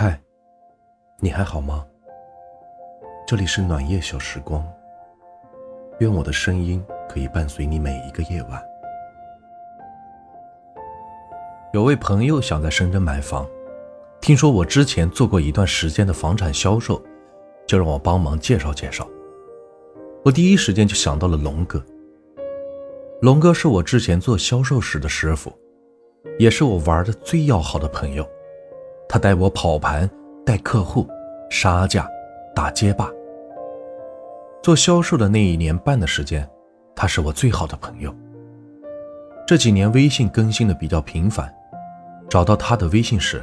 嗨，你还好吗？这里是暖夜小时光，愿我的声音可以伴随你每一个夜晚。有位朋友想在深圳买房，听说我之前做过一段时间的房产销售，就让我帮忙介绍介绍。我第一时间就想到了龙哥。龙哥是我之前做销售时的师傅，也是我玩的最要好的朋友。他带我跑盘、带客户、杀价、打街霸。做销售的那一年半的时间，他是我最好的朋友。这几年微信更新的比较频繁，找到他的微信时，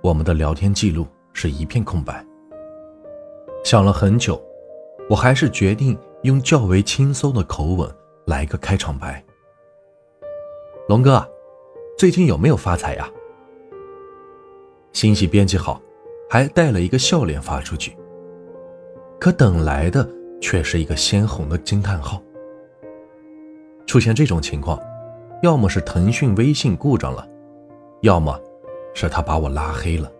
我们的聊天记录是一片空白。想了很久，我还是决定用较为轻松的口吻来个开场白：“龙哥，最近有没有发财呀？”信息编辑好，还带了一个笑脸发出去。可等来的却是一个鲜红的惊叹号。出现这种情况，要么是腾讯微信故障了，要么是他把我拉黑了。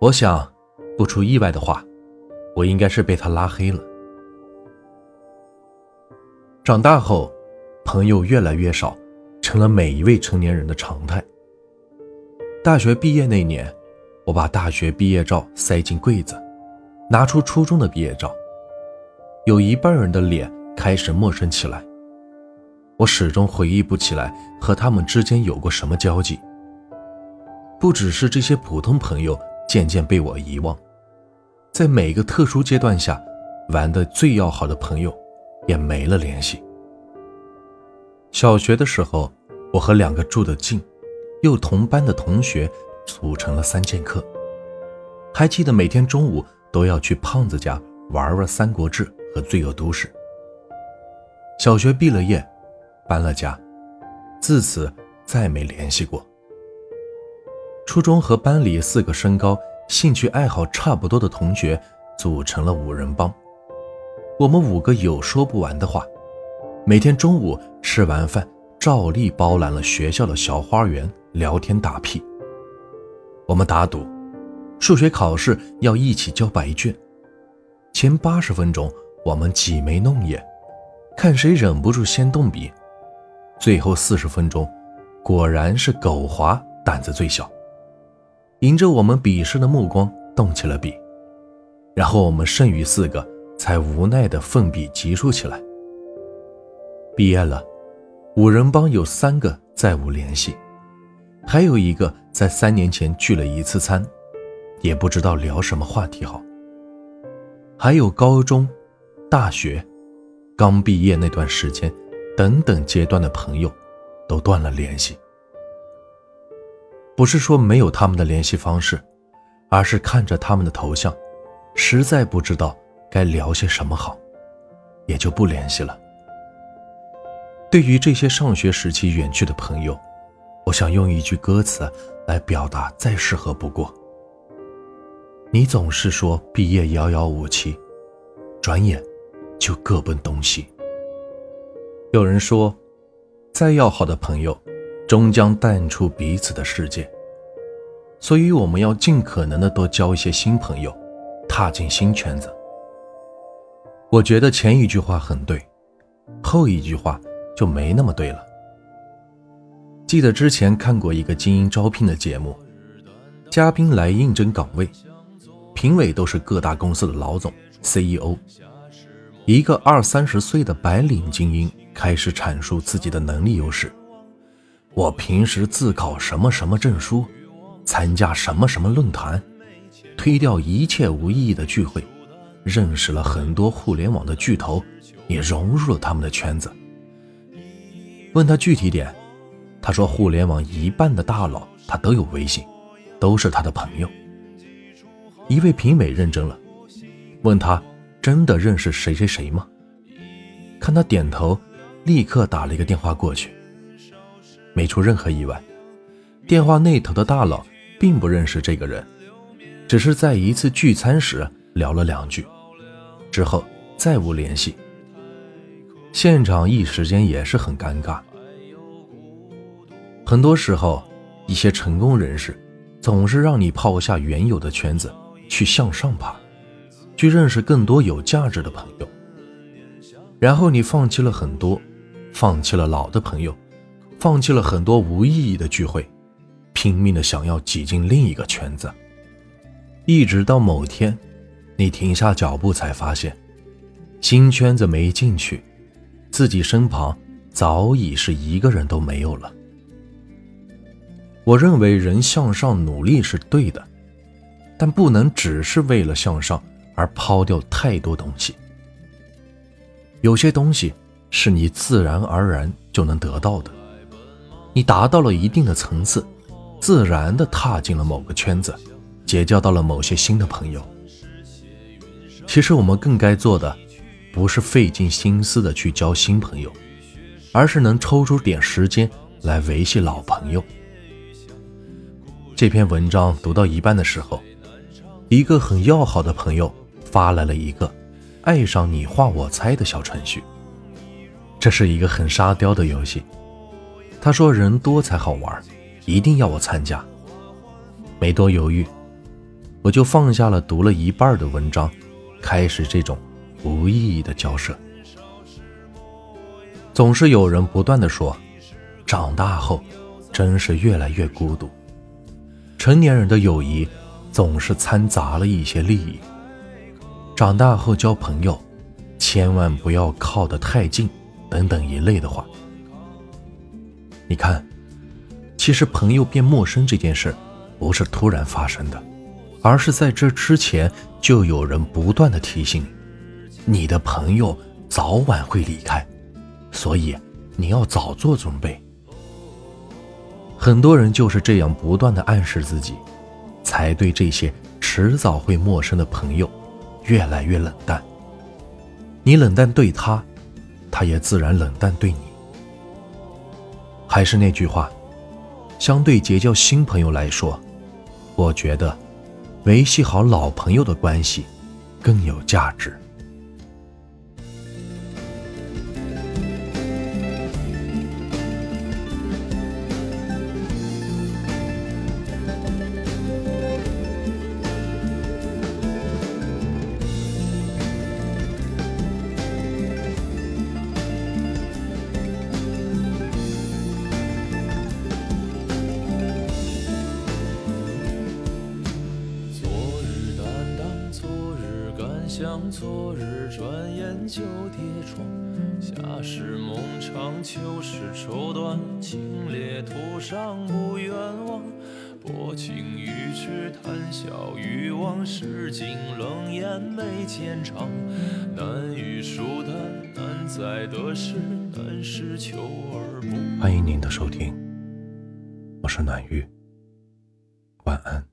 我想，不出意外的话，我应该是被他拉黑了。长大后，朋友越来越少，成了每一位成年人的常态。大学毕业那年，我把大学毕业照塞进柜子，拿出初中的毕业照。有一半人的脸开始陌生起来。我始终回忆不起来和他们之间有过什么交集。不只是这些普通朋友渐渐被我遗忘，在每个特殊阶段下，玩的最要好的朋友也没了联系。小学的时候，我和两个住得近。又同班的同学组成了三剑客，还记得每天中午都要去胖子家玩玩《三国志》和《罪恶都市》。小学毕了业，搬了家，自此再没联系过。初中和班里四个身高、兴趣爱好差不多的同学组成了五人帮，我们五个有说不完的话，每天中午吃完饭。照例包揽了学校的小花园，聊天打屁。我们打赌，数学考试要一起交白卷。前八十分钟，我们挤眉弄眼，看谁忍不住先动笔。最后四十分钟，果然是苟华胆子最小，迎着我们鄙视的目光动起了笔。然后我们剩余四个才无奈地奋笔疾书起来。毕业了。五人帮有三个再无联系，还有一个在三年前聚了一次餐，也不知道聊什么话题好。还有高中、大学、刚毕业那段时间等等阶段的朋友，都断了联系。不是说没有他们的联系方式，而是看着他们的头像，实在不知道该聊些什么好，也就不联系了。对于这些上学时期远去的朋友，我想用一句歌词来表达，再适合不过。你总是说毕业遥遥无期，转眼就各奔东西。有人说，再要好的朋友，终将淡出彼此的世界。所以我们要尽可能的多交一些新朋友，踏进新圈子。我觉得前一句话很对，后一句话。就没那么对了。记得之前看过一个精英招聘的节目，嘉宾来应征岗位，评委都是各大公司的老总、CEO。一个二三十岁的白领精英开始阐述自己的能力优势：我平时自考什么什么证书，参加什么什么论坛，推掉一切无意义的聚会，认识了很多互联网的巨头，也融入了他们的圈子。问他具体点，他说互联网一半的大佬他都有微信，都是他的朋友。一位评委认真了，问他真的认识谁谁谁吗？看他点头，立刻打了一个电话过去。没出任何意外，电话那头的大佬并不认识这个人，只是在一次聚餐时聊了两句，之后再无联系。现场一时间也是很尴尬。很多时候，一些成功人士总是让你抛下原有的圈子，去向上爬，去认识更多有价值的朋友。然后你放弃了很多，放弃了老的朋友，放弃了很多无意义的聚会，拼命的想要挤进另一个圈子。一直到某天，你停下脚步，才发现，新圈子没进去，自己身旁早已是一个人都没有了。我认为人向上努力是对的，但不能只是为了向上而抛掉太多东西。有些东西是你自然而然就能得到的，你达到了一定的层次，自然的踏进了某个圈子。结交到了某些新的朋友。其实我们更该做的，不是费尽心思的去交新朋友，而是能抽出点时间来维系老朋友。这篇文章读到一半的时候，一个很要好的朋友发来了一个“爱上你画我猜”的小程序。这是一个很沙雕的游戏。他说人多才好玩，一定要我参加。没多犹豫。我就放下了读了一半的文章，开始这种无意义的交涉。总是有人不断的说，长大后真是越来越孤独。成年人的友谊总是掺杂了一些利益。长大后交朋友，千万不要靠得太近，等等一类的话。你看，其实朋友变陌生这件事，不是突然发生的。而是在这之前，就有人不断的提醒你，你的朋友早晚会离开，所以你要早做准备。很多人就是这样不断的暗示自己，才对这些迟早会陌生的朋友越来越冷淡。你冷淡对他，他也自然冷淡对你。还是那句话，相对结交新朋友来说，我觉得。维系好老朋友的关系，更有价值。像昨日，转眼就跌撞。夏时梦长，秋时愁短。清冽途上不远望，薄情于痴，谈笑于往事。尽冷眼眉间长。难遇疏淡，难在得失，难是求而不。欢迎您的收听，我是暖玉，晚安。